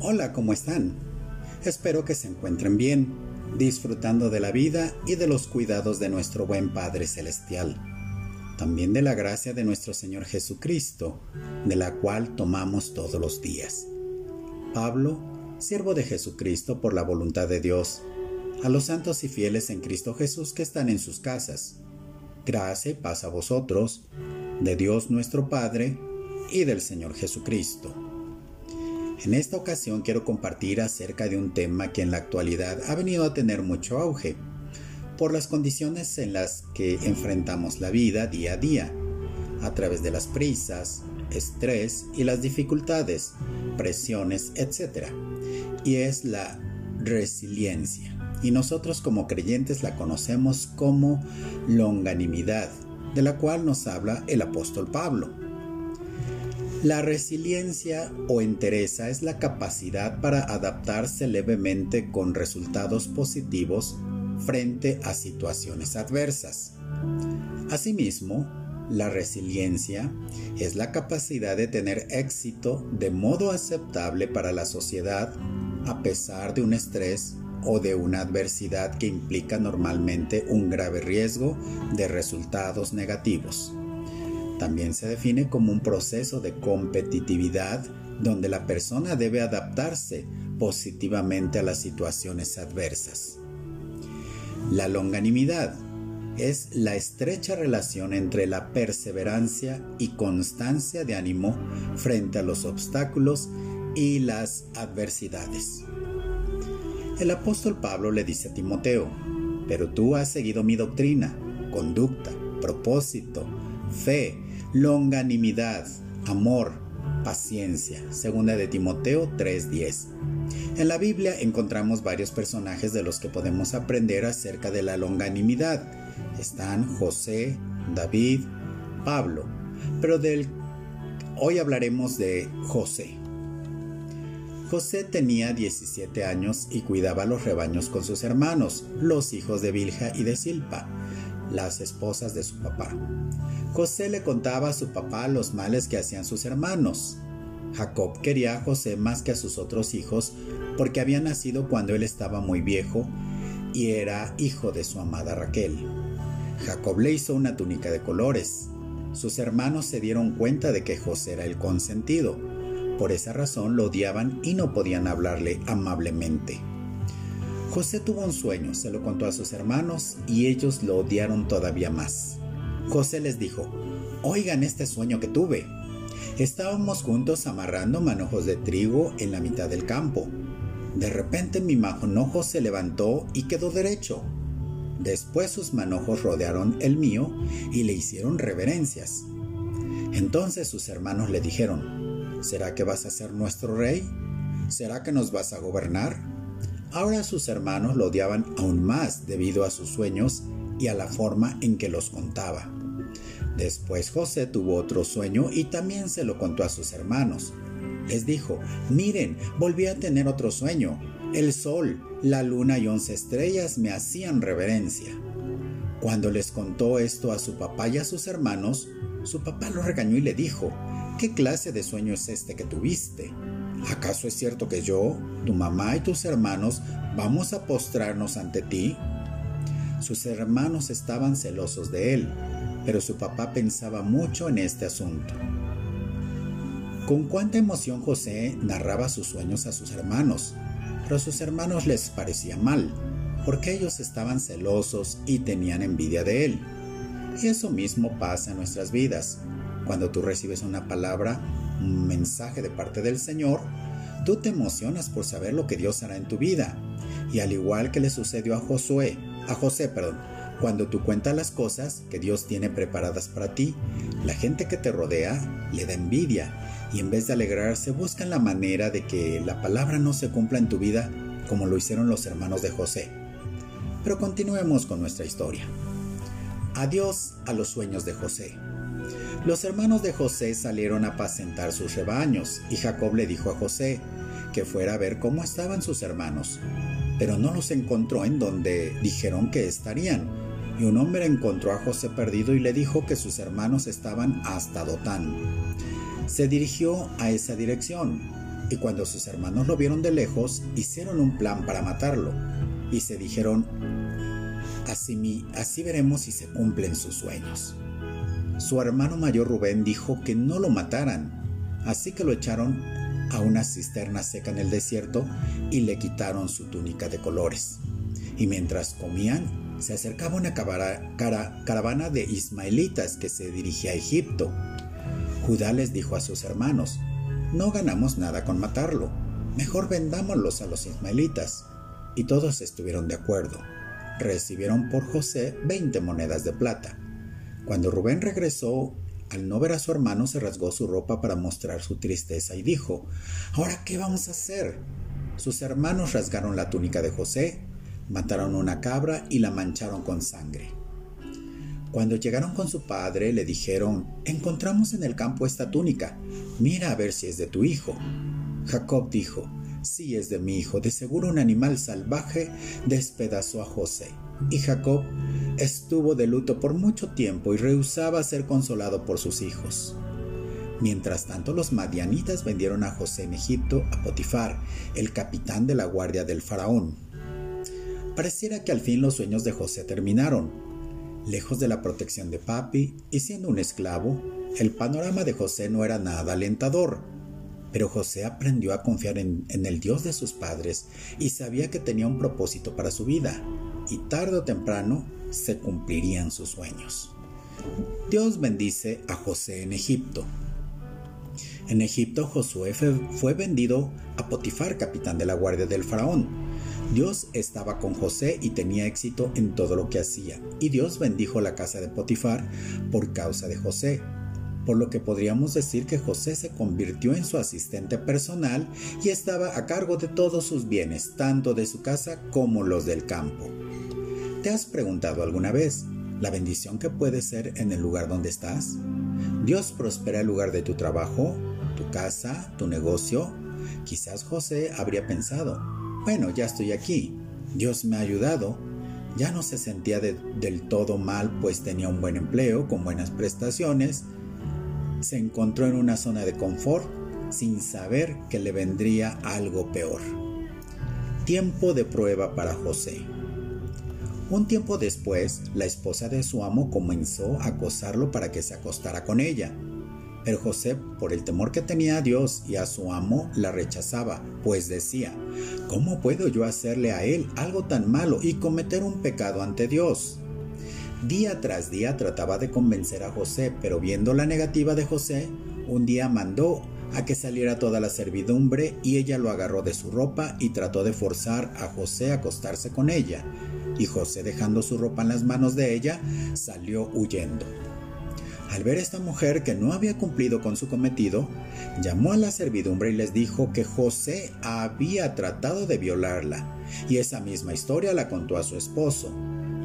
Hola, ¿cómo están? Espero que se encuentren bien, disfrutando de la vida y de los cuidados de nuestro buen Padre Celestial. También de la gracia de nuestro Señor Jesucristo, de la cual tomamos todos los días. Pablo, siervo de Jesucristo por la voluntad de Dios, a los santos y fieles en Cristo Jesús que están en sus casas. Gracia paz a vosotros, de Dios nuestro Padre y del Señor Jesucristo. En esta ocasión quiero compartir acerca de un tema que en la actualidad ha venido a tener mucho auge, por las condiciones en las que enfrentamos la vida día a día, a través de las prisas, estrés y las dificultades, presiones, etc. Y es la resiliencia. Y nosotros como creyentes la conocemos como longanimidad, de la cual nos habla el apóstol Pablo. La resiliencia o entereza es la capacidad para adaptarse levemente con resultados positivos frente a situaciones adversas. Asimismo, la resiliencia es la capacidad de tener éxito de modo aceptable para la sociedad a pesar de un estrés o de una adversidad que implica normalmente un grave riesgo de resultados negativos. También se define como un proceso de competitividad donde la persona debe adaptarse positivamente a las situaciones adversas. La longanimidad es la estrecha relación entre la perseverancia y constancia de ánimo frente a los obstáculos y las adversidades. El apóstol Pablo le dice a Timoteo, pero tú has seguido mi doctrina, conducta, propósito, fe, longanimidad, amor, paciencia. Segunda de Timoteo 3:10. En la Biblia encontramos varios personajes de los que podemos aprender acerca de la longanimidad. Están José, David, Pablo, pero del hoy hablaremos de José. José tenía 17 años y cuidaba los rebaños con sus hermanos, los hijos de Bilja y de Silpa las esposas de su papá. José le contaba a su papá los males que hacían sus hermanos. Jacob quería a José más que a sus otros hijos porque había nacido cuando él estaba muy viejo y era hijo de su amada Raquel. Jacob le hizo una túnica de colores. Sus hermanos se dieron cuenta de que José era el consentido. Por esa razón lo odiaban y no podían hablarle amablemente. José tuvo un sueño, se lo contó a sus hermanos y ellos lo odiaron todavía más. José les dijo, oigan este sueño que tuve. Estábamos juntos amarrando manojos de trigo en la mitad del campo. De repente mi manojo se levantó y quedó derecho. Después sus manojos rodearon el mío y le hicieron reverencias. Entonces sus hermanos le dijeron, ¿será que vas a ser nuestro rey? ¿Será que nos vas a gobernar? Ahora sus hermanos lo odiaban aún más debido a sus sueños y a la forma en que los contaba. Después José tuvo otro sueño y también se lo contó a sus hermanos. Les dijo, miren, volví a tener otro sueño. El sol, la luna y once estrellas me hacían reverencia. Cuando les contó esto a su papá y a sus hermanos, su papá lo regañó y le dijo, ¿qué clase de sueño es este que tuviste? ¿Acaso es cierto que yo, tu mamá y tus hermanos vamos a postrarnos ante ti? Sus hermanos estaban celosos de él, pero su papá pensaba mucho en este asunto. Con cuánta emoción José narraba sus sueños a sus hermanos, pero a sus hermanos les parecía mal, porque ellos estaban celosos y tenían envidia de él. Y eso mismo pasa en nuestras vidas. Cuando tú recibes una palabra, un mensaje de parte del Señor, tú te emocionas por saber lo que Dios hará en tu vida. Y al igual que le sucedió a Josué, a José, perdón, cuando tú cuentas las cosas que Dios tiene preparadas para ti, la gente que te rodea le da envidia y en vez de alegrarse buscan la manera de que la palabra no se cumpla en tu vida como lo hicieron los hermanos de José. Pero continuemos con nuestra historia. Adiós a los sueños de José. Los hermanos de José salieron a apacentar sus rebaños, y Jacob le dijo a José que fuera a ver cómo estaban sus hermanos, pero no los encontró en donde dijeron que estarían. Y un hombre encontró a José perdido y le dijo que sus hermanos estaban hasta Dotán. Se dirigió a esa dirección, Y cuando sus hermanos lo vieron de lejos, hicieron un plan para matarlo. Y se dijeron, así, así veremos si se cumplen sus sueños. Su hermano mayor Rubén dijo que no lo mataran, así que lo echaron a una cisterna seca en el desierto y le quitaron su túnica de colores. Y mientras comían, se acercaba una caravana de ismaelitas que se dirigía a Egipto. Judá les dijo a sus hermanos, no ganamos nada con matarlo, mejor vendámoslos a los ismaelitas. Y todos estuvieron de acuerdo. Recibieron por José 20 monedas de plata. Cuando Rubén regresó, al no ver a su hermano se rasgó su ropa para mostrar su tristeza y dijo, ¿Ahora qué vamos a hacer? Sus hermanos rasgaron la túnica de José Mataron una cabra y la mancharon con sangre. Cuando llegaron con su padre le dijeron, encontramos en el campo esta túnica, mira a ver si es de tu hijo. Jacob dijo, sí es de mi hijo, de seguro un animal salvaje despedazó a José. Y Jacob estuvo de luto por mucho tiempo y rehusaba ser consolado por sus hijos. Mientras tanto, los madianitas vendieron a José en Egipto a Potifar, el capitán de la guardia del faraón. Pareciera que al fin los sueños de José terminaron. Lejos de la protección de papi y siendo un esclavo, el panorama de José no era nada alentador. Pero José aprendió a confiar en, el Dios de sus padres y sabía que tenía un propósito para su vida, y tarde o temprano se cumplirían sus sueños. Dios bendice a José en Egipto. En Egipto Josué fue vendido a Potifar, capitán de la guardia del faraón. Dios estaba con José y tenía éxito en todo lo que hacía, y Dios bendijo la casa de Potifar por causa de José, por lo que podríamos decir que José se convirtió en su asistente personal y estaba a cargo de todos sus bienes, tanto de su casa como los del campo. ¿Te has preguntado alguna vez la bendición que puede ser en el lugar donde estás? Dios prospera el lugar de tu trabajo, tu casa, tu negocio. Quizás José habría pensado, bueno, ya estoy aquí. Dios me ha ayudado. Ya no se sentía del todo mal, pues tenía un buen empleo, con buenas prestaciones. Se encontró en una zona de confort sin saber que le vendría algo peor. Tiempo de prueba para José. Un tiempo después, la esposa de su amo comenzó a acosarlo para que se acostara con ella. Pero José, por el temor que tenía a Dios y a su amo, la rechazaba, pues decía, ¿cómo puedo yo hacerle a él algo tan malo y cometer un pecado ante Dios? Día tras día trataba de convencer a José, pero viendo la negativa de José, un día mandó a que saliera toda la servidumbre y ella lo agarró de su ropa y trató de forzar a José a acostarse con ella. Y José, dejando su ropa en las manos de ella, salió huyendo. Al ver a esta mujer que no había cumplido con su cometido, llamó a la servidumbre y les dijo que José había tratado de violarla, y esa misma historia la contó a su esposo.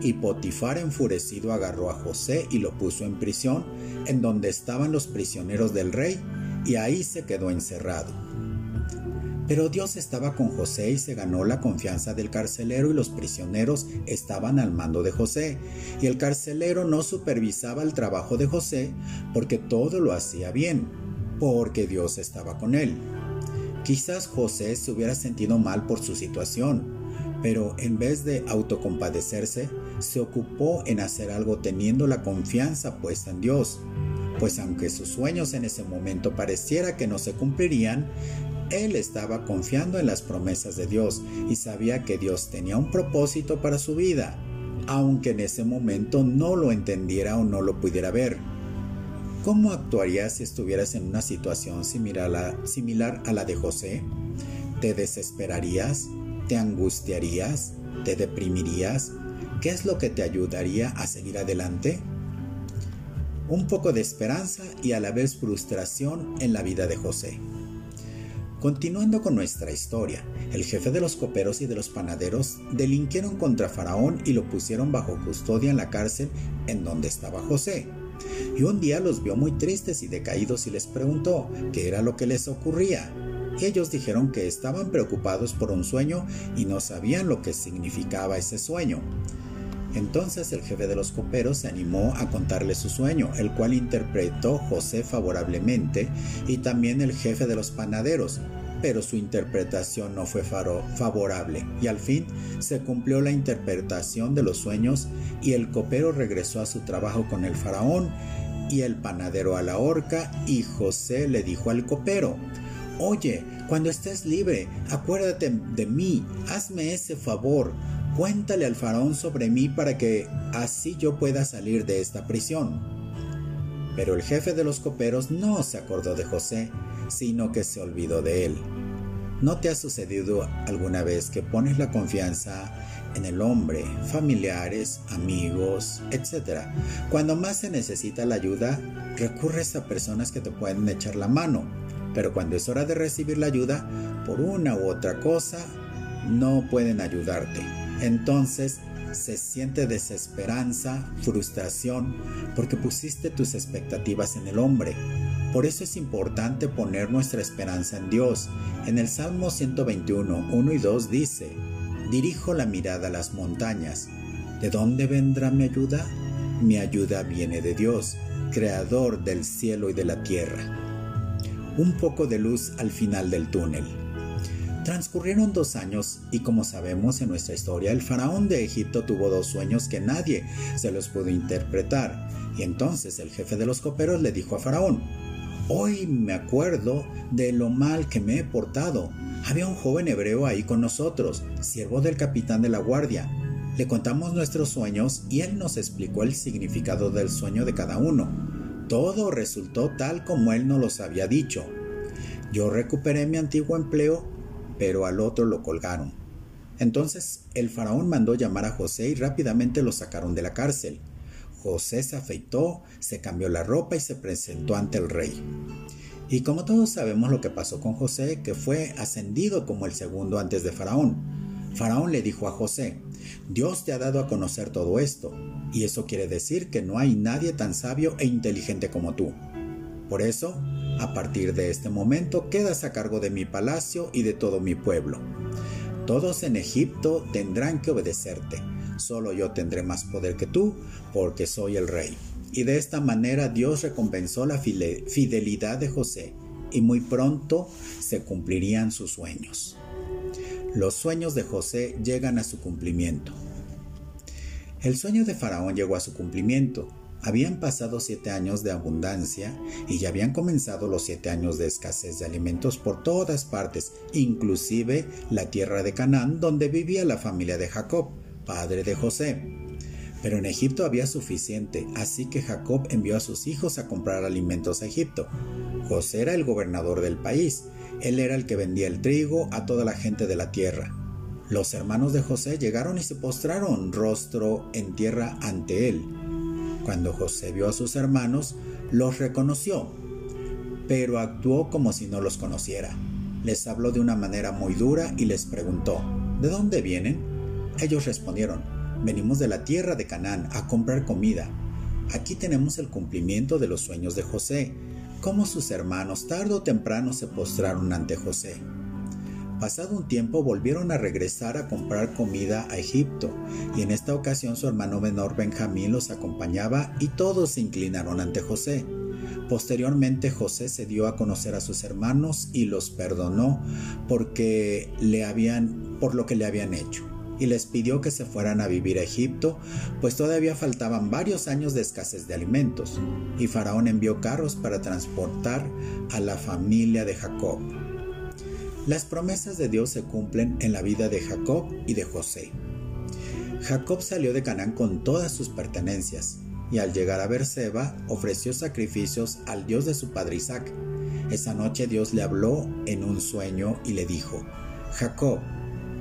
Y Potifar enfurecido agarró a José y lo puso en prisión, en donde estaban los prisioneros del rey, y ahí se quedó encerrado. Pero Dios estaba con José y se ganó la confianza del carcelero y los prisioneros estaban al mando de José. Y el carcelero no supervisaba el trabajo de José porque todo lo hacía bien, porque Dios estaba con él. Quizás José se hubiera sentido mal por su situación, pero en vez de autocompadecerse, se ocupó en hacer algo teniendo la confianza puesta en Dios. Pues aunque sus sueños en ese momento pareciera que no se cumplirían, él estaba confiando en las promesas de Dios y sabía que Dios tenía un propósito para su vida, aunque en ese momento no lo entendiera o no lo pudiera ver. ¿Cómo actuarías si estuvieras en una situación similar a, la, de José? ¿Te desesperarías? ¿Te angustiarías? ¿Te deprimirías? ¿Qué es lo que te ayudaría a seguir adelante? Un poco de esperanza y a la vez frustración en la vida de José. Continuando con nuestra historia, el jefe de los coperos y de los panaderos delinquieron contra Faraón y lo pusieron bajo custodia en la cárcel en donde estaba José. Y un día los vio muy tristes y decaídos y les preguntó qué era lo que les ocurría. Y ellos dijeron que estaban preocupados por un sueño y no sabían lo que significaba ese sueño. Entonces el jefe de los coperos se animó a contarle su sueño, el cual interpretó José favorablemente, y también el jefe de los panaderos, pero su interpretación no fue favorable y al fin se cumplió la interpretación de los sueños y el copero regresó a su trabajo con el faraón y el panadero a la horca y José le dijo al copero, Oye, cuando estés libre, acuérdate de mí, hazme ese favor, cuéntale al faraón sobre mí para que así yo pueda salir de esta prisión. Pero el jefe de los coperos no se acordó de José, sino que se olvidó de él. ¿No te ha sucedido alguna vez que pones la confianza en el hombre, familiares, amigos, etc. Cuando más se necesita la ayuda, recurres a personas que te pueden echar la mano, pero cuando es hora de recibir la ayuda, por una u otra cosa, no pueden ayudarte. Entonces se siente desesperanza, frustración, porque pusiste tus expectativas en el hombre. Por eso es importante poner nuestra esperanza en Dios. En el Salmo 121, 1 y 2 dice, Dirijo la mirada a las montañas. ¿De dónde vendrá mi ayuda? Mi ayuda viene de Dios, creador del cielo y de la tierra. Un poco de luz al final del túnel. Transcurrieron dos años y como sabemos en nuestra historia, el faraón de Egipto tuvo dos sueños que nadie se los pudo interpretar. Y entonces el jefe de los coperos le dijo a faraón, Hoy me acuerdo de lo mal que me he portado. Había un joven hebreo ahí con nosotros, siervo del capitán de la guardia. Le contamos nuestros sueños y él nos explicó el significado del sueño de cada uno. Todo resultó tal como él nos los había dicho. Yo recuperé mi antiguo empleo, pero al otro lo colgaron. Entonces el faraón mandó llamar a José y rápidamente lo sacaron de la cárcel. José se afeitó, se cambió la ropa y se presentó ante el rey. Y como todos sabemos lo que pasó con José, que fue ascendido como el segundo antes de Faraón. Faraón le dijo a José, Dios te ha dado a conocer todo esto, y eso quiere decir que no hay nadie tan sabio e inteligente como tú. Por eso, a partir de este momento quedas a cargo de mi palacio y de todo mi pueblo. Todos en Egipto tendrán que obedecerte, solo yo tendré más poder que tú, porque soy el rey. Y de esta manera Dios recompensó la fidelidad de José y muy pronto se cumplirían sus sueños. Los sueños de José llegan a su cumplimiento. El sueño de Faraón llegó a su cumplimiento. Habían pasado siete años de abundancia y ya habían comenzado los siete años de escasez de alimentos por todas partes, inclusive la tierra de Canaán donde vivía la familia de Jacob, padre de José. Pero en Egipto había suficiente, así que Jacob envió a sus hijos a comprar alimentos a Egipto. José era el gobernador del país, él era el que vendía el trigo a toda la gente de la tierra. Los hermanos de José llegaron y se postraron rostro en tierra ante él. Cuando José vio a sus hermanos, los reconoció, pero actuó como si no los conociera. Les habló de una manera muy dura y les preguntó, ¿de dónde vienen? Ellos respondieron, Venimos de la tierra de Canaán a comprar comida. Aquí tenemos el cumplimiento de los sueños de José, como sus hermanos tarde o temprano se postraron ante José. Pasado un tiempo volvieron a regresar a comprar comida a Egipto, y en esta ocasión su hermano menor Benjamín los acompañaba y todos se inclinaron ante José. Posteriormente José se dio a conocer a sus hermanos y los perdonó porque le habían por lo que le habían hecho y les pidió que se fueran a vivir a Egipto, pues todavía faltaban varios años de escasez de alimentos, y Faraón envió carros para transportar a la familia de Jacob. Las promesas de Dios se cumplen en la vida de Jacob y de José. Jacob salió de Canaán con todas sus pertenencias, y al llegar a Berseba ofreció sacrificios al Dios de su padre Isaac. Esa noche Dios le habló en un sueño y le dijo, Jacob,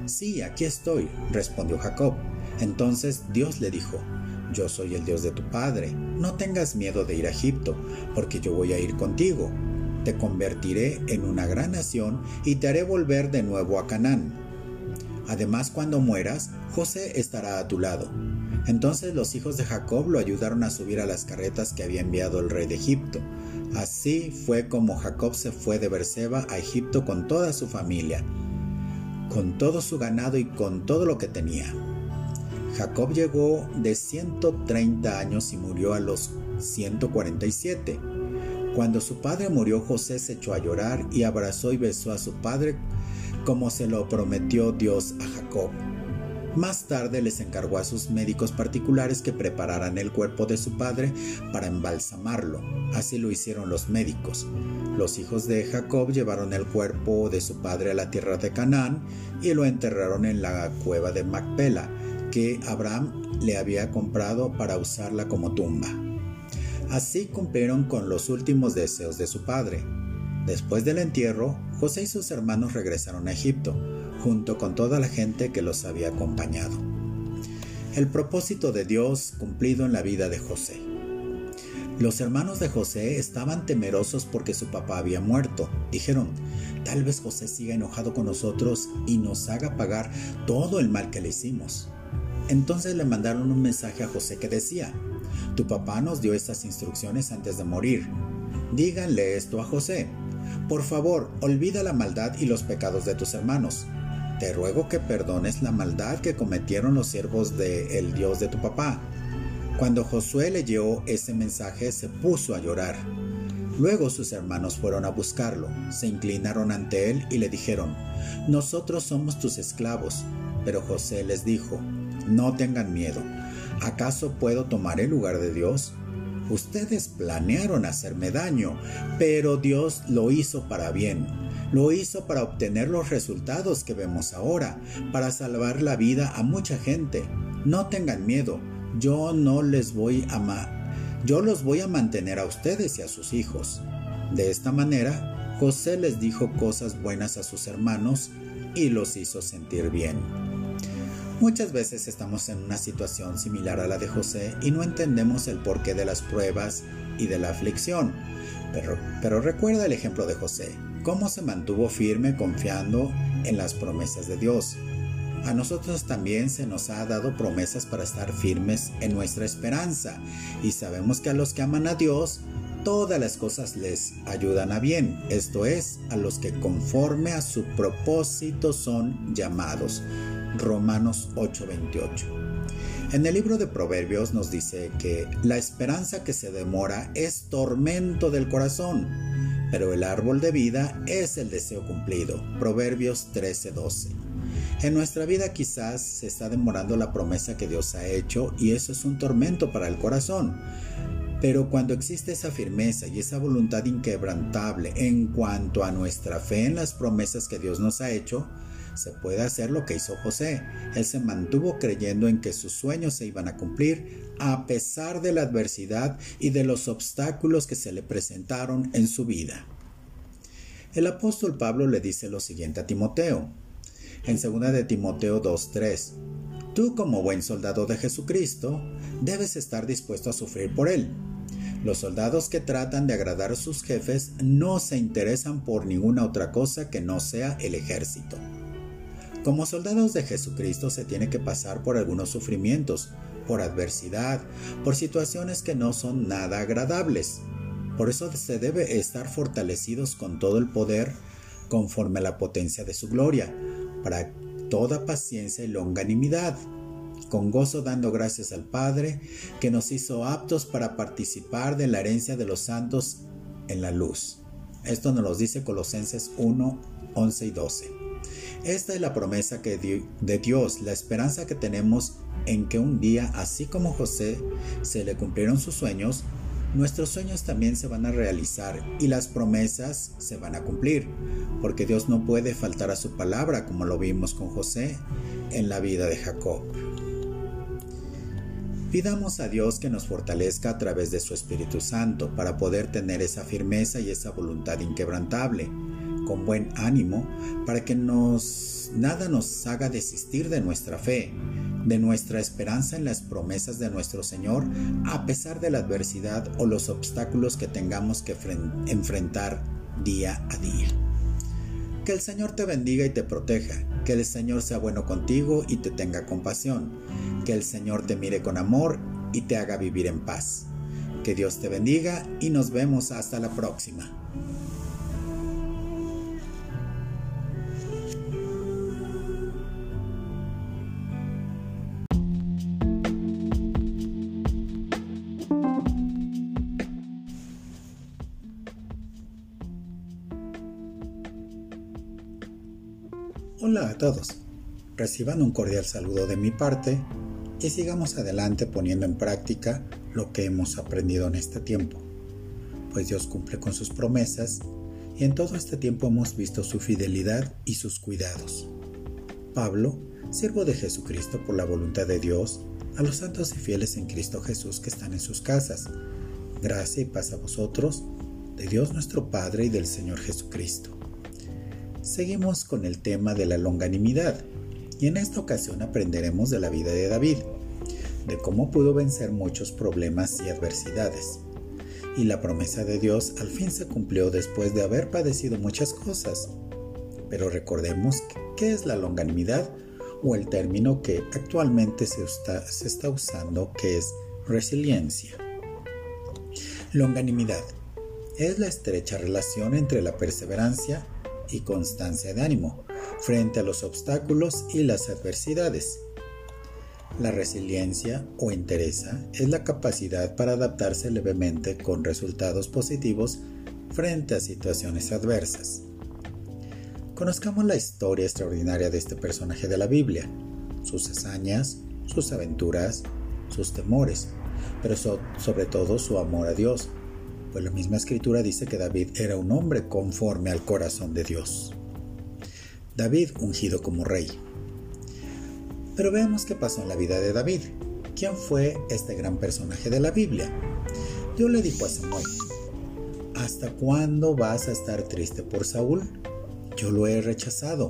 Sí, aquí estoy, respondió Jacob. Entonces Dios le dijo, Yo soy el Dios de tu padre, no tengas miedo de ir a Egipto, porque yo voy a ir contigo. Te convertiré en una gran nación y te haré volver de nuevo a Canaán. Además, cuando mueras, José estará a tu lado. Entonces los hijos de Jacob lo ayudaron a subir a las carretas que había enviado el rey de Egipto. Así fue como Jacob se fue de Berseba a Egipto con toda su familia con todo su ganado y con todo lo que tenía. Jacob llegó de 130 años y murió a los 147. Cuando su padre murió, José se echó a llorar y abrazó y besó a su padre como se lo prometió Dios a Jacob. Más tarde les encargó a sus médicos particulares que prepararan el cuerpo de su padre para embalsamarlo. Así lo hicieron los médicos. Los hijos de Jacob llevaron el cuerpo de su padre a la tierra de Canaán y lo enterraron en la cueva de Macpela, que Abraham le había comprado para usarla como tumba. Así cumplieron con los últimos deseos de su padre. Después del entierro, José y sus hermanos regresaron a Egipto junto con toda la gente que los había acompañado. El propósito de Dios cumplido en la vida de José. Los hermanos de José estaban temerosos porque su papá había muerto. Dijeron, tal vez José siga enojado con nosotros y nos haga pagar todo el mal que le hicimos. Entonces le mandaron un mensaje a José que decía, tu papá nos dio estas instrucciones antes de morir. Díganle esto a José. Por favor, olvida la maldad y los pecados de tus hermanos te ruego que perdones la maldad que cometieron los siervos del Dios de tu papá. Cuando Josué leyó ese mensaje se puso a llorar. Luego sus hermanos fueron a buscarlo, se inclinaron ante él y le dijeron, Nosotros somos tus esclavos. Pero José les dijo, No tengan miedo, ¿acaso puedo tomar el lugar de Dios? Ustedes planearon hacerme daño, pero Dios lo hizo para bien lo hizo para obtener los resultados que vemos ahora, para salvar la vida a mucha gente. No tengan miedo, yo no les voy a yo los voy a mantener a ustedes y a sus hijos. De esta manera, José les dijo cosas buenas a sus hermanos y los hizo sentir bien. Muchas veces estamos en una situación similar a la de José y no entendemos el porqué de las pruebas y de la aflicción. Pero, recuerda el ejemplo de José cómo se mantuvo firme confiando en las promesas de Dios. A nosotros también se nos ha dado promesas para estar firmes en nuestra esperanza y sabemos que a los que aman a Dios, todas las cosas les ayudan a bien, esto es, a los que conforme a su propósito son llamados. Romanos 8:28. En el libro de Proverbios nos dice que la esperanza que se demora es tormento del corazón pero el árbol de vida es el deseo cumplido. Proverbios 13:12. En nuestra vida quizás se está demorando la promesa que Dios ha hecho y eso es un tormento para el corazón. Pero cuando existe esa firmeza y esa voluntad inquebrantable en cuanto a nuestra fe en las promesas que Dios nos ha hecho, se puede hacer lo que hizo José. Él se mantuvo creyendo en que sus sueños se iban a cumplir a pesar de la adversidad y de los obstáculos que se le presentaron en su vida. El apóstol Pablo le dice lo siguiente a Timoteo, en 2 de Timoteo 2.3, Tú como buen soldado de Jesucristo, debes estar dispuesto a sufrir por él. Los soldados que tratan de agradar a sus jefes no se interesan por ninguna otra cosa que no sea el ejército. Como soldados de Jesucristo se tiene que pasar por algunos sufrimientos, por adversidad, por situaciones que no son nada agradables. Por eso se debe estar fortalecidos con todo el poder conforme a la potencia de su gloria, para toda paciencia y longanimidad, con gozo dando gracias al Padre, que nos hizo aptos para participar de la herencia de los santos en la luz. Esto nos lo dice Colosenses 1, 11 y 12. Esta es la promesa que de Dios, la esperanza que tenemos en que un día, así como José, se le cumplieron sus sueños, nuestros sueños también se van a realizar y las promesas se van a cumplir, porque Dios no puede faltar a su palabra como lo vimos con José en la vida de Jacob. Pidamos a Dios que nos fortalezca a través de su Espíritu Santo para poder tener esa firmeza y esa voluntad inquebrantable con buen ánimo para que nos, nada nos haga desistir de nuestra fe, de nuestra esperanza en las promesas de nuestro Señor, a pesar de la adversidad o los obstáculos que tengamos que enfrentar día a día. Que el Señor te bendiga y te proteja, que el Señor sea bueno contigo y te tenga compasión, que el Señor te mire con amor y te haga vivir en paz. Que Dios te bendiga y nos vemos hasta la próxima. Todos. Reciban un cordial saludo de mi parte y sigamos adelante poniendo en práctica lo que hemos aprendido en este tiempo. Pues Dios cumple con sus promesas y en todo este tiempo hemos visto su fidelidad y sus cuidados. Pablo, siervo de Jesucristo por la voluntad de Dios, a los santos y fieles en Cristo Jesús que están en sus casas. Gracia y paz a vosotros, de Dios nuestro Padre y del Señor Jesucristo. Seguimos con el tema de la longanimidad y en esta ocasión aprenderemos de la vida de David, de cómo pudo vencer muchos problemas y adversidades. Y la promesa de Dios al fin se cumplió después de haber padecido muchas cosas. Pero recordemos qué es la longanimidad o el término que actualmente se está, se está usando que es resiliencia. Longanimidad es la estrecha relación entre la perseverancia y constancia de ánimo frente a los obstáculos y las adversidades. La resiliencia o entereza es la capacidad para adaptarse levemente con resultados positivos frente a situaciones adversas. Conozcamos la historia extraordinaria de este personaje de la Biblia, sus hazañas, sus aventuras, sus temores, pero sobre todo su amor a Dios, pues la misma escritura dice que David era un hombre conforme al corazón de Dios. David ungido como rey. Pero veamos qué pasó en la vida de David. ¿Quién fue este gran personaje de la Biblia? Dios le dijo a Samuel, ¿hasta cuándo vas a estar triste por Saúl? Yo lo he rechazado,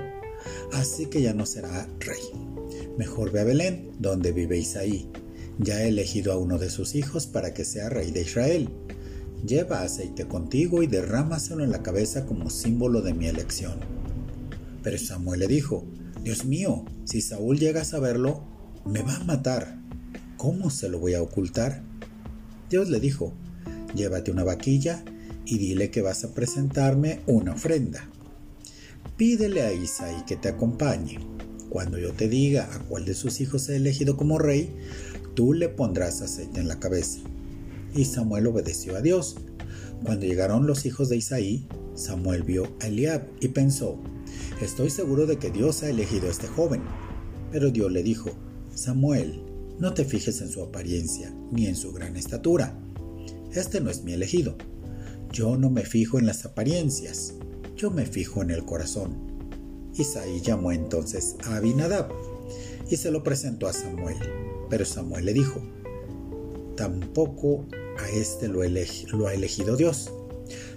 así que ya no será rey. Mejor ve a Belén, donde vive Isaí. Ya he elegido a uno de sus hijos para que sea rey de Israel. Lleva aceite contigo y derrámaselo en la cabeza como símbolo de mi elección. Pero Samuel le dijo, Dios mío, si Saúl llega a saberlo, me va a matar. ¿Cómo se lo voy a ocultar? Dios le dijo, llévate una vaquilla y dile que vas a presentarme una ofrenda. Pídele a Isaí que te acompañe. Cuando yo te diga a cuál de sus hijos he elegido como rey, tú le pondrás aceite en la cabeza y Samuel obedeció a Dios. Cuando llegaron los hijos de Isaí, Samuel vio a Eliab y pensó, estoy seguro de que Dios ha elegido a este joven. Pero Dios le dijo, Samuel, no te fijes en su apariencia ni en su gran estatura. Este no es mi elegido. Yo no me fijo en las apariencias, yo me fijo en el corazón. Isaí llamó entonces a Abinadab y se lo presentó a Samuel. Pero Samuel le dijo, tampoco a este lo, ha elegido Dios.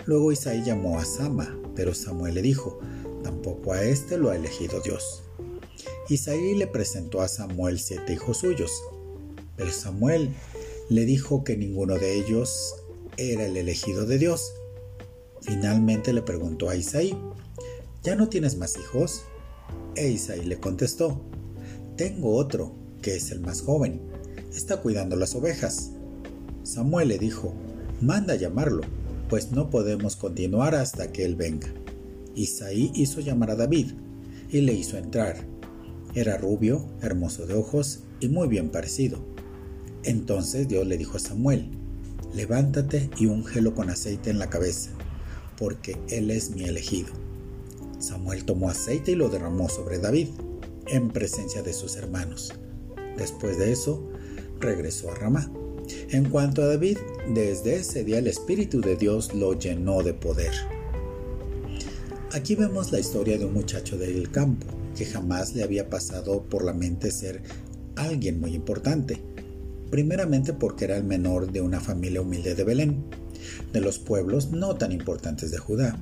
Luego Isaí llamó a Sama, pero Samuel le dijo, tampoco a este lo ha elegido Dios. Isaí le presentó a Samuel siete hijos suyos, pero Samuel le dijo que ninguno de ellos era el elegido de Dios. Finalmente le preguntó a Isaí, ¿ya no tienes más hijos? E Isaí le contestó, tengo otro, que es el más joven, está cuidando las ovejas. Samuel le dijo, manda llamarlo, pues no podemos continuar hasta que él venga. Isaí hizo llamar a David y le hizo entrar. Era rubio, hermoso de ojos y muy bien parecido. Entonces Dios le dijo a Samuel, levántate y úngelo con aceite en la cabeza, porque él es mi elegido. Samuel tomó aceite y lo derramó sobre David, en presencia de sus hermanos. Después de eso, regresó a Ramá. En cuanto a David, desde ese día el Espíritu de Dios lo llenó de poder. Aquí vemos la historia de un muchacho del campo que jamás le había pasado por la mente ser alguien muy importante. Primeramente porque era el menor de una familia humilde de Belén, de los pueblos no tan importantes de Judá,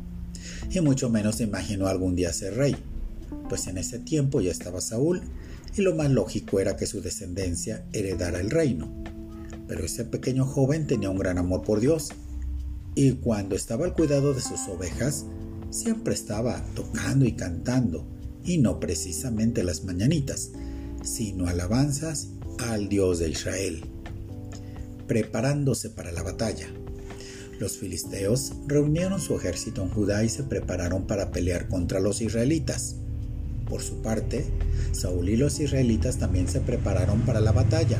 y mucho menos se imaginó algún día ser rey, pues en ese tiempo ya estaba Saúl y lo más lógico era que su descendencia heredara el reino pero ese pequeño joven tenía un gran amor por Dios. Y cuando estaba al cuidado de sus ovejas, siempre estaba tocando y cantando, y no precisamente las mañanitas, sino alabanzas al Dios de Israel, preparándose para la batalla. Los filisteos reunieron su ejército en Judá y se prepararon para pelear contra los israelitas. Por su parte, Saúl y los israelitas también se prepararon para la batalla,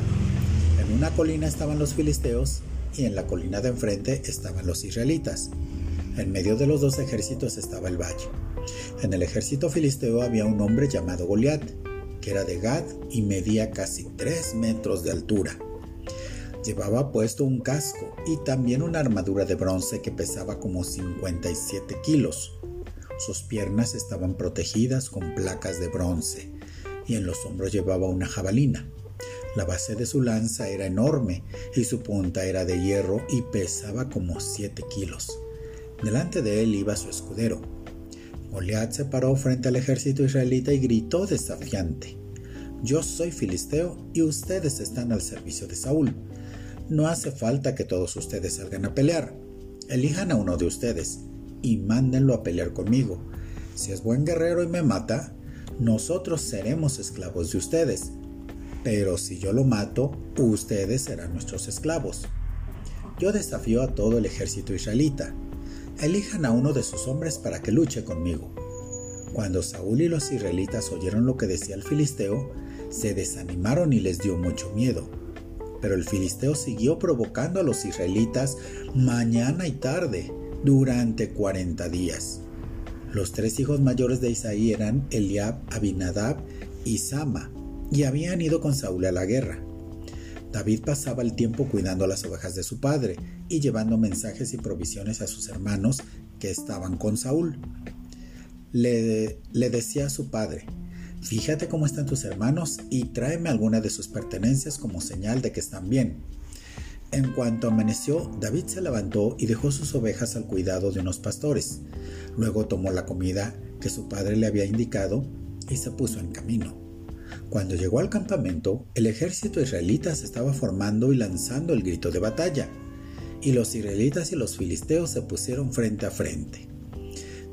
en una colina estaban los filisteos y en la colina de enfrente estaban los israelitas. En medio de los dos ejércitos estaba el valle. En el ejército filisteo había un hombre llamado Goliat, que era de Gad y medía casi 3 metros de altura. Llevaba puesto un casco y también una armadura de bronce que pesaba como 57 kilos. Sus piernas estaban protegidas con placas de bronce y en los hombros llevaba una jabalina. La base de su lanza era enorme y su punta era de hierro y pesaba como 7 kilos. Delante de él iba su escudero. Goliat se paró frente al ejército israelita y gritó desafiante: Yo soy filisteo y ustedes están al servicio de Saúl. No hace falta que todos ustedes salgan a pelear. Elijan a uno de ustedes y mándenlo a pelear conmigo. Si es buen guerrero y me mata, nosotros seremos esclavos de ustedes. Pero si yo lo mato, ustedes serán nuestros esclavos. Yo desafío a todo el ejército israelita. Elijan a uno de sus hombres para que luche conmigo. Cuando Saúl y los israelitas oyeron lo que decía el filisteo, se desanimaron y les dio mucho miedo. Pero el filisteo siguió provocando a los israelitas mañana y tarde durante cuarenta días. Los tres hijos mayores de Isaí eran Eliab, Abinadab y Sama, y habían ido con Saúl a la guerra. David pasaba el tiempo cuidando las ovejas de su padre y llevando mensajes y provisiones a sus hermanos que estaban con Saúl. Le, decía a su padre, fíjate cómo están tus hermanos y tráeme alguna de sus pertenencias como señal de que están bien. En cuanto amaneció, David se levantó y dejó sus ovejas al cuidado de unos pastores. Luego tomó la comida que su padre le había indicado y se puso en camino. Cuando llegó al campamento, el ejército israelita se estaba formando y lanzando el grito de batalla, y los israelitas y los filisteos se pusieron frente a frente.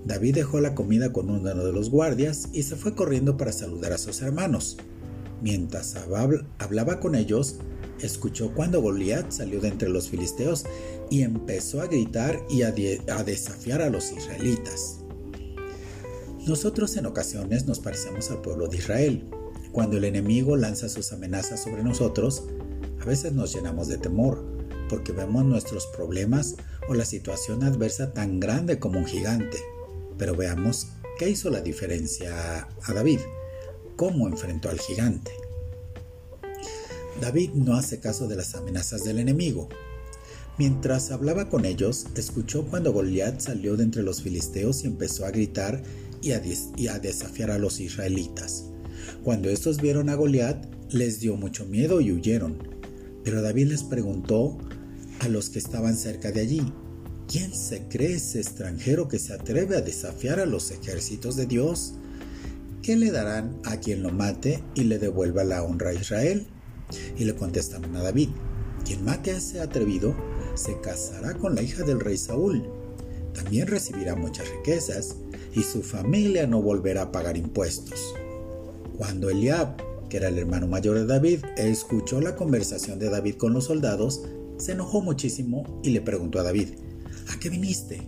David dejó la comida con uno de los guardias y se fue corriendo para saludar a sus hermanos. Mientras hablaba con ellos, escuchó cuando Goliat salió de entre los filisteos y empezó a gritar y a, a, desafiar a los israelitas. Nosotros en ocasiones nos parecemos al pueblo de Israel. Cuando el enemigo lanza sus amenazas sobre nosotros, a veces nos llenamos de temor, porque vemos nuestros problemas o la situación adversa tan grande como un gigante. Pero veamos qué hizo la diferencia a David, cómo enfrentó al gigante. David no hace caso de las amenazas del enemigo. Mientras hablaba con ellos, escuchó cuando Goliat salió de entre los filisteos y empezó a gritar y a, y a desafiar a los israelitas. Cuando estos vieron a Goliat, les dio mucho miedo y huyeron. Pero David les preguntó a los que estaban cerca de allí, ¿quién se cree ese extranjero que se atreve a desafiar a los ejércitos de Dios? ¿Qué le darán a quien lo mate y le devuelva la honra a Israel? Y le contestaron a David, quien mate a ese atrevido se casará con la hija del rey Saúl. También recibirá muchas riquezas y su familia no volverá a pagar impuestos. Cuando Eliab, que era el hermano mayor de David, escuchó la conversación de David con los soldados, se enojó muchísimo y le preguntó a David, ¿a qué viniste?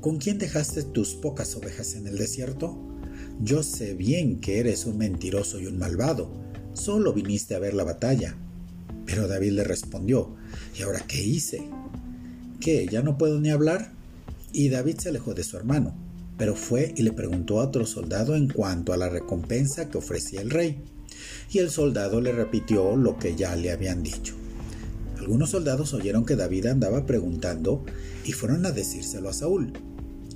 ¿Con quién dejaste tus pocas ovejas en el desierto? Yo sé bien que eres un mentiroso y un malvado solo viniste a ver la batalla. Pero David le respondió, ¿y ahora qué hice? ¿Qué? ¿Ya no puedo ni hablar? Y David se alejó de su hermano, pero fue y le preguntó a otro soldado en cuanto a la recompensa que ofrecía el rey. Y el soldado le repitió lo que ya le habían dicho. Algunos soldados oyeron que David andaba preguntando y fueron a decírselo a Saúl.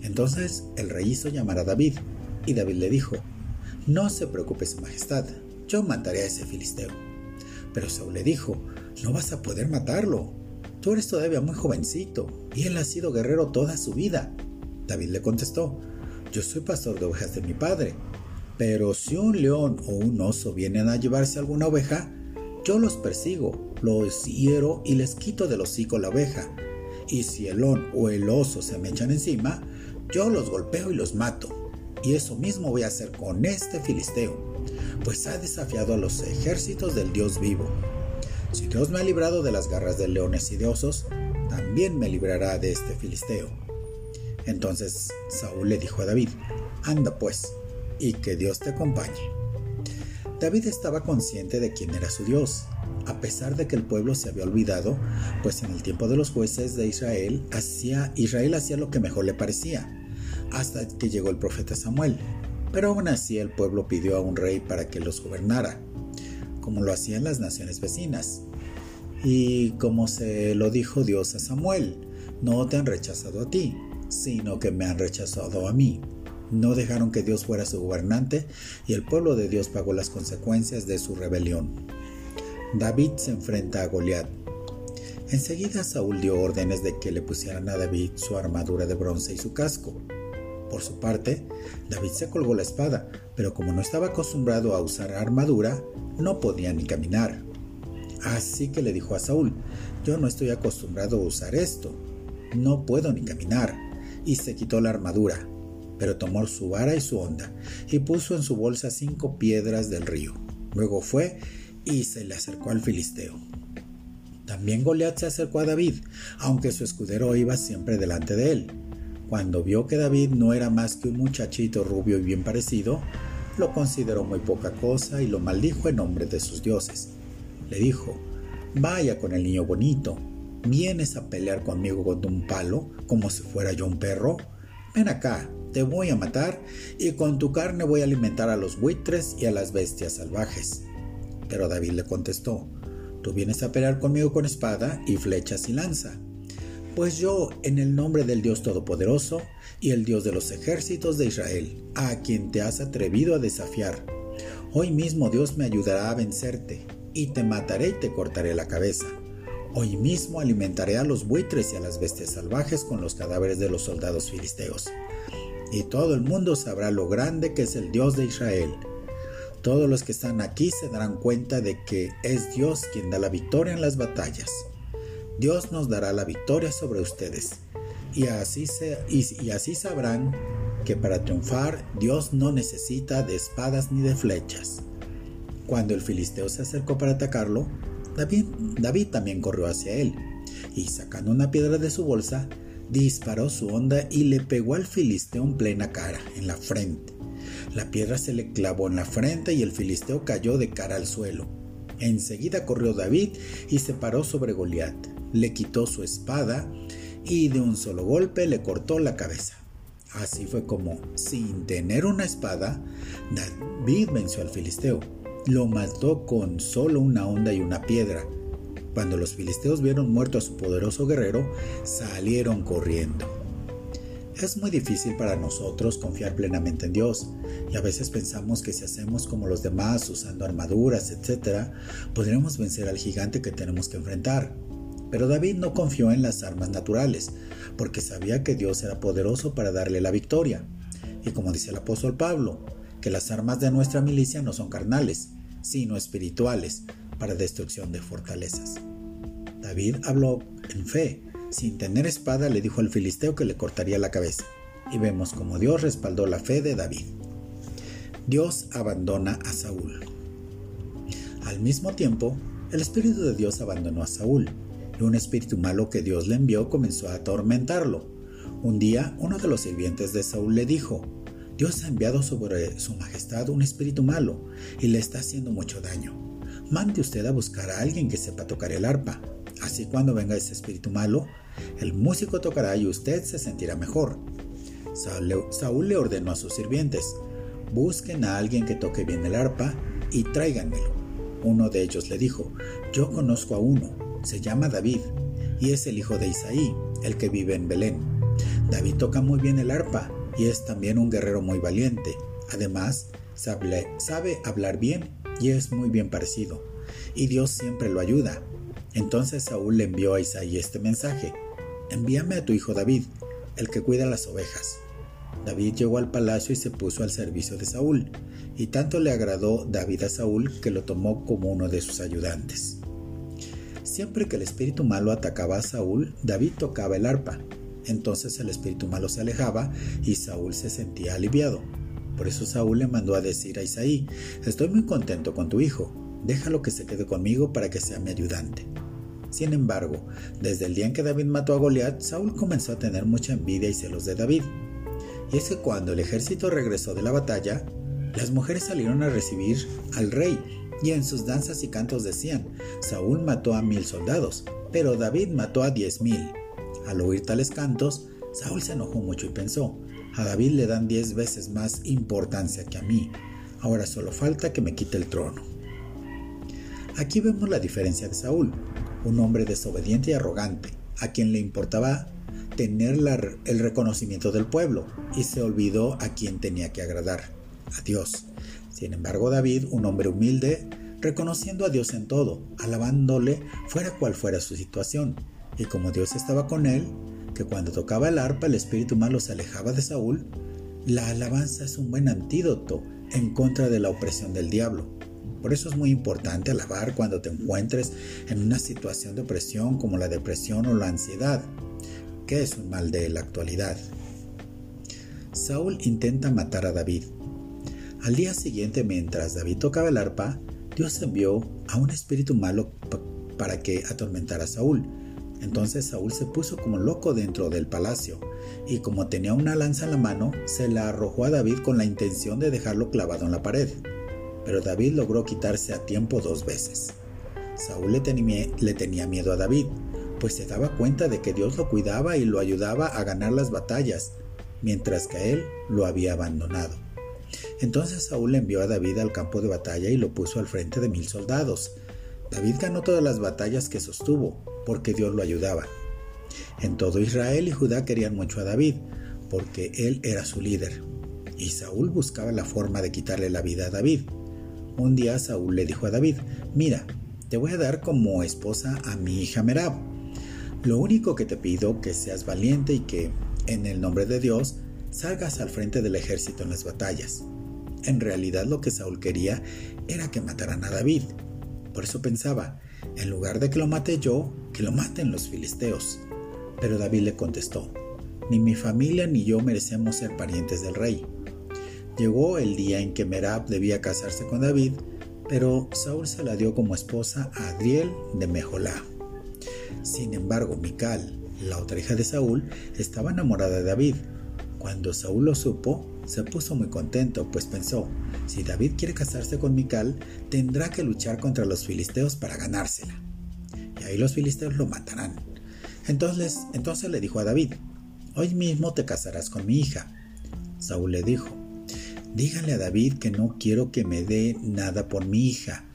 Entonces el rey hizo llamar a David, y David le dijo, No se preocupe su majestad, yo mataré a ese filisteo. Pero Saúl le dijo, no vas a poder matarlo. Tú eres todavía muy jovencito y él ha sido guerrero toda su vida. David le contestó, yo soy pastor de ovejas de mi padre. Pero si un león o un oso vienen a llevarse alguna oveja, yo los persigo, los hiero y les quito del hocico la oveja. Y si el león o el oso se me echan encima, yo los golpeo y los mato. Y eso mismo voy a hacer con este filisteo pues ha desafiado a los ejércitos del Dios vivo. Si Dios me ha librado de las garras de leones y de osos, también me librará de este filisteo. Entonces Saúl le dijo a David, anda pues, y que Dios te acompañe. David estaba consciente de quién era su Dios, a pesar de que el pueblo se había olvidado, pues en el tiempo de los jueces de Israel, hacía, Israel hacía lo que mejor le parecía, hasta que llegó el profeta Samuel. Pero aún así el pueblo pidió a un rey para que los gobernara, como lo hacían las naciones vecinas. Y como se lo dijo Dios a Samuel, no te han rechazado a ti, sino que me han rechazado a mí. No dejaron que Dios fuera su gobernante y el pueblo de Dios pagó las consecuencias de su rebelión. David se enfrenta a Goliat. Enseguida Saúl dio órdenes de que le pusieran a David su armadura de bronce y su casco. Por su parte, David se colgó la espada, pero como no estaba acostumbrado a usar armadura, no podía ni caminar. Así que le dijo a Saúl, yo no estoy acostumbrado a usar esto, no puedo ni caminar, y se quitó la armadura, pero tomó su vara y su honda, y puso en su bolsa cinco piedras del río. Luego fue y se le acercó al filisteo. También Goliat se acercó a David, aunque su escudero iba siempre delante de él. Cuando vio que David no era más que un muchachito rubio y bien parecido, lo consideró muy poca cosa y lo maldijo en nombre de sus dioses. Le dijo, vaya con el niño bonito, ¿vienes a pelear conmigo con un palo como si fuera yo un perro? Ven acá, te voy a matar y con tu carne voy a alimentar a los buitres y a las bestias salvajes. Pero David le contestó, tú vienes a pelear conmigo con espada y flechas y lanza. Pues yo, en el nombre del Dios Todopoderoso y el Dios de los ejércitos de Israel, a quien te has atrevido a desafiar, hoy mismo Dios me ayudará a vencerte, y te mataré y te cortaré la cabeza. Hoy mismo alimentaré a los buitres y a las bestias salvajes con los cadáveres de los soldados filisteos. Y todo el mundo sabrá lo grande que es el Dios de Israel todos los que están aquí se darán cuenta de que es Dios quien da la victoria en las batallas. Dios nos dará la victoria sobre ustedes. Y así, y así sabrán que para triunfar Dios no necesita de espadas ni de flechas. Cuando el filisteo se acercó para atacarlo, David, también corrió hacia él, y sacando una piedra de su bolsa, disparó su honda y le pegó al filisteo en plena cara, en la frente. La piedra se le clavó en la frente y el filisteo cayó de cara al suelo. Enseguida corrió David y se paró sobre Goliat. Le quitó su espada y de un solo golpe le cortó la cabeza. Así fue como, sin tener una espada, David venció al filisteo. Lo mató con solo una onda y una piedra. Cuando los filisteos vieron muerto a su poderoso guerrero, salieron corriendo. Es muy difícil para nosotros confiar plenamente en Dios y a veces pensamos que si hacemos como los demás usando armaduras, etc., podremos vencer al gigante que tenemos que enfrentar. Pero David no confió en las armas naturales, porque sabía que Dios era poderoso para darle la victoria. Y como dice el apóstol Pablo, que las armas de nuestra milicia no son carnales, sino espirituales, para destrucción de fortalezas. David habló en fe, sin tener espada le dijo al filisteo que le cortaría la cabeza. Y vemos como Dios respaldó la fe de David. Dios abandona a Saúl. Al mismo tiempo, el Espíritu de Dios abandonó a Saúl, y un espíritu malo que Dios le envió comenzó a atormentarlo. Un día, uno de los sirvientes de Saúl le dijo, Dios ha enviado sobre su majestad un espíritu malo y le está haciendo mucho daño. Mande usted a buscar a alguien que sepa tocar el arpa. Así cuando venga ese espíritu malo, el músico tocará y usted se sentirá mejor. Saúl le ordenó a sus sirvientes, busquen a alguien que toque bien el arpa y tráiganmelo. Uno de ellos le dijo, yo conozco a uno, se llama David, y es el hijo de Isaí, el que vive en Belén. David toca muy bien el arpa y es también un guerrero muy valiente. Además, sabe, hablar bien y es muy bien parecido. Y Dios siempre lo ayuda. Entonces Saúl le envió a Isaí este mensaje envíame a tu hijo David, el que cuida las ovejas. David llegó al palacio y se puso al servicio de Saúl, y tanto le agradó David a Saúl que lo tomó como uno de sus ayudantes. Siempre que el espíritu malo atacaba a Saúl, David tocaba el arpa. Entonces el espíritu malo se alejaba y Saúl se sentía aliviado. Por eso Saúl le mandó a decir a Isaí, estoy muy contento con tu hijo, déjalo que se quede conmigo para que sea mi ayudante. Sin embargo, desde el día en que David mató a Goliat, Saúl comenzó a tener mucha envidia y celos de David. Y es que cuando el ejército regresó de la batalla, Las mujeres salieron a recibir al rey y en sus danzas y cantos decían, Saúl mató a mil soldados, pero David mató a diez mil. Al oír tales cantos, Saúl se enojó mucho y pensó, a David le dan diez veces más importancia que a mí, ahora solo falta que me quite el trono. Aquí vemos la diferencia de Saúl, un hombre desobediente y arrogante, a quien le importaba tener el reconocimiento del pueblo y se olvidó a quien tenía que agradar, a Dios. Sin embargo, David, un hombre humilde, reconociendo a Dios en todo, alabándole fuera cual fuera su situación, y como Dios estaba con él, que cuando tocaba el arpa el espíritu malo se alejaba de Saúl, la alabanza es un buen antídoto en contra de la opresión del diablo. Por eso es muy importante alabar cuando te encuentres en una situación de opresión como la depresión o la ansiedad, que es un mal de la actualidad. Saúl intenta matar a David. Al día siguiente, mientras David tocaba el arpa, Dios envió a un espíritu malo para que atormentara a Saúl. Entonces Saúl se puso como loco dentro del palacio, y como tenía una lanza en la mano, se la arrojó a David con la intención de dejarlo clavado en la pared. Pero David logró quitarse a tiempo dos veces. Saúl le tenía, miedo a David, pues se daba cuenta de que Dios lo cuidaba y lo ayudaba a ganar las batallas, mientras que él lo había abandonado. Entonces Saúl envió a David al campo de batalla y lo puso al frente de mil soldados. David ganó todas las batallas que sostuvo, porque Dios lo ayudaba. En todo Israel y Judá querían mucho a David, porque él era su líder. Y Saúl buscaba la forma de quitarle la vida a David. Un día Saúl le dijo a David, mira, te voy a dar como esposa a mi hija Merab. Lo único que te pido que seas valiente y que, en el nombre de Dios, salgas al frente del ejército en las batallas. En realidad lo que Saúl quería era que mataran a David. Por eso pensaba, en lugar de que lo mate yo, que lo maten los filisteos. Pero David le contestó, ni mi familia ni yo merecemos ser parientes del rey. Llegó el día en que Merab debía casarse con David, pero Saúl se la dio como esposa a Adriel de Mejolá. Sin embargo, Mical, la otra hija de Saúl, estaba enamorada de David. Cuando Saúl lo supo, se puso muy contento, pues pensó, si David quiere casarse con Mical, tendrá que luchar contra los filisteos para ganársela. Y ahí los filisteos lo matarán. Entonces, entonces le dijo a David, hoy mismo te casarás con mi hija. Saúl le dijo, díganle a David que no quiero que me dé nada por mi hija,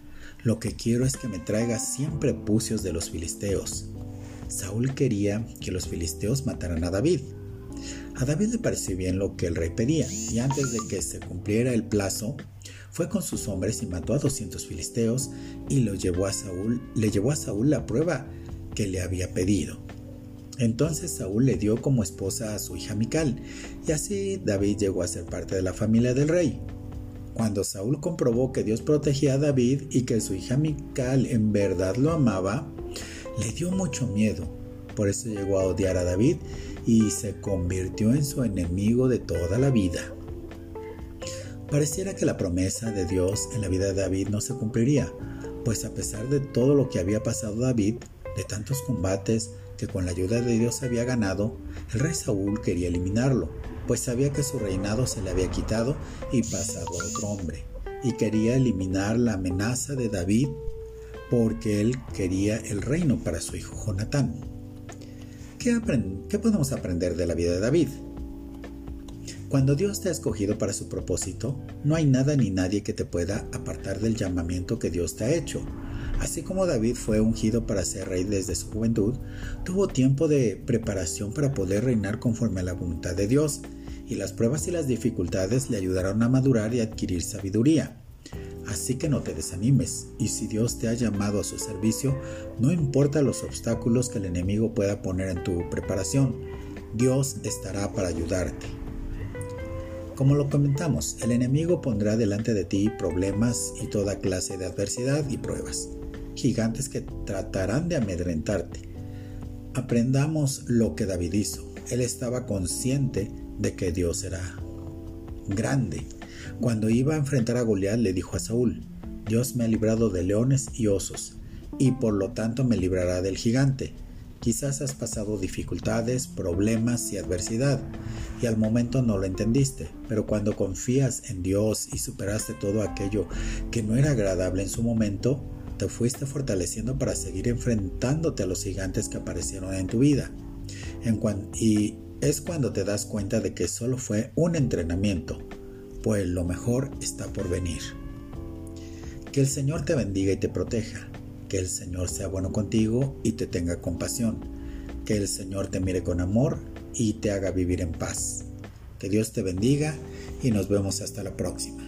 lo que quiero es que me traiga siempre pucios de los filisteos. Saúl quería que los filisteos mataran a David. A David le pareció bien lo que el rey pedía, y antes de que se cumpliera el plazo, fue con sus hombres y mató a 200 filisteos y lo llevó a Saúl, le llevó a Saúl la prueba que le había pedido. Entonces Saúl le dio como esposa a su hija Mical, y así David llegó a ser parte de la familia del rey. Cuando Saúl comprobó que Dios protegía a David y que su hija Mical en verdad lo amaba, le dio mucho miedo. Por eso llegó a odiar a David y se convirtió en su enemigo de toda la vida. Pareciera que la promesa de Dios en la vida de David no se cumpliría, pues a pesar de todo lo que había pasado David, de tantos combates que con la ayuda de Dios había ganado, el rey Saúl quería eliminarlo, pues sabía que su reinado se le había quitado y pasado a otro hombre, y quería eliminar la amenaza de David porque él quería el reino para su hijo Jonatán. ¿Qué, ¿Qué, podemos aprender de la vida de David? Cuando Dios te ha escogido para su propósito, no hay nada ni nadie que te pueda apartar del llamamiento que Dios te ha hecho. Así como David fue ungido para ser rey desde su juventud, tuvo tiempo de preparación para poder reinar conforme a la voluntad de Dios, y las pruebas y las dificultades le ayudaron a madurar y adquirir sabiduría. Así que no te desanimes, y si Dios te ha llamado a su servicio, no importa los obstáculos que el enemigo pueda poner en tu preparación, Dios estará para ayudarte. Como lo comentamos, el enemigo pondrá delante de ti problemas y toda clase de adversidad y pruebas, gigantes que tratarán de amedrentarte. Aprendamos lo que David hizo. Él estaba consciente de que Dios era grande cuando iba a enfrentar a Goliat le dijo a Saúl, Dios me ha librado de leones y osos, y por lo tanto me librará del gigante. Quizás has pasado dificultades, problemas y adversidad, y al momento no lo entendiste, pero cuando confías en Dios y superaste todo aquello que no era agradable en su momento, te fuiste fortaleciendo para seguir enfrentándote a los gigantes que aparecieron en tu vida. y es cuando te das cuenta de que solo fue un entrenamiento, pues lo mejor está por venir. Que el Señor te bendiga y te proteja. Que el Señor sea bueno contigo y te tenga compasión. Que el Señor te mire con amor y te haga vivir en paz. Que Dios te bendiga y nos vemos hasta la próxima.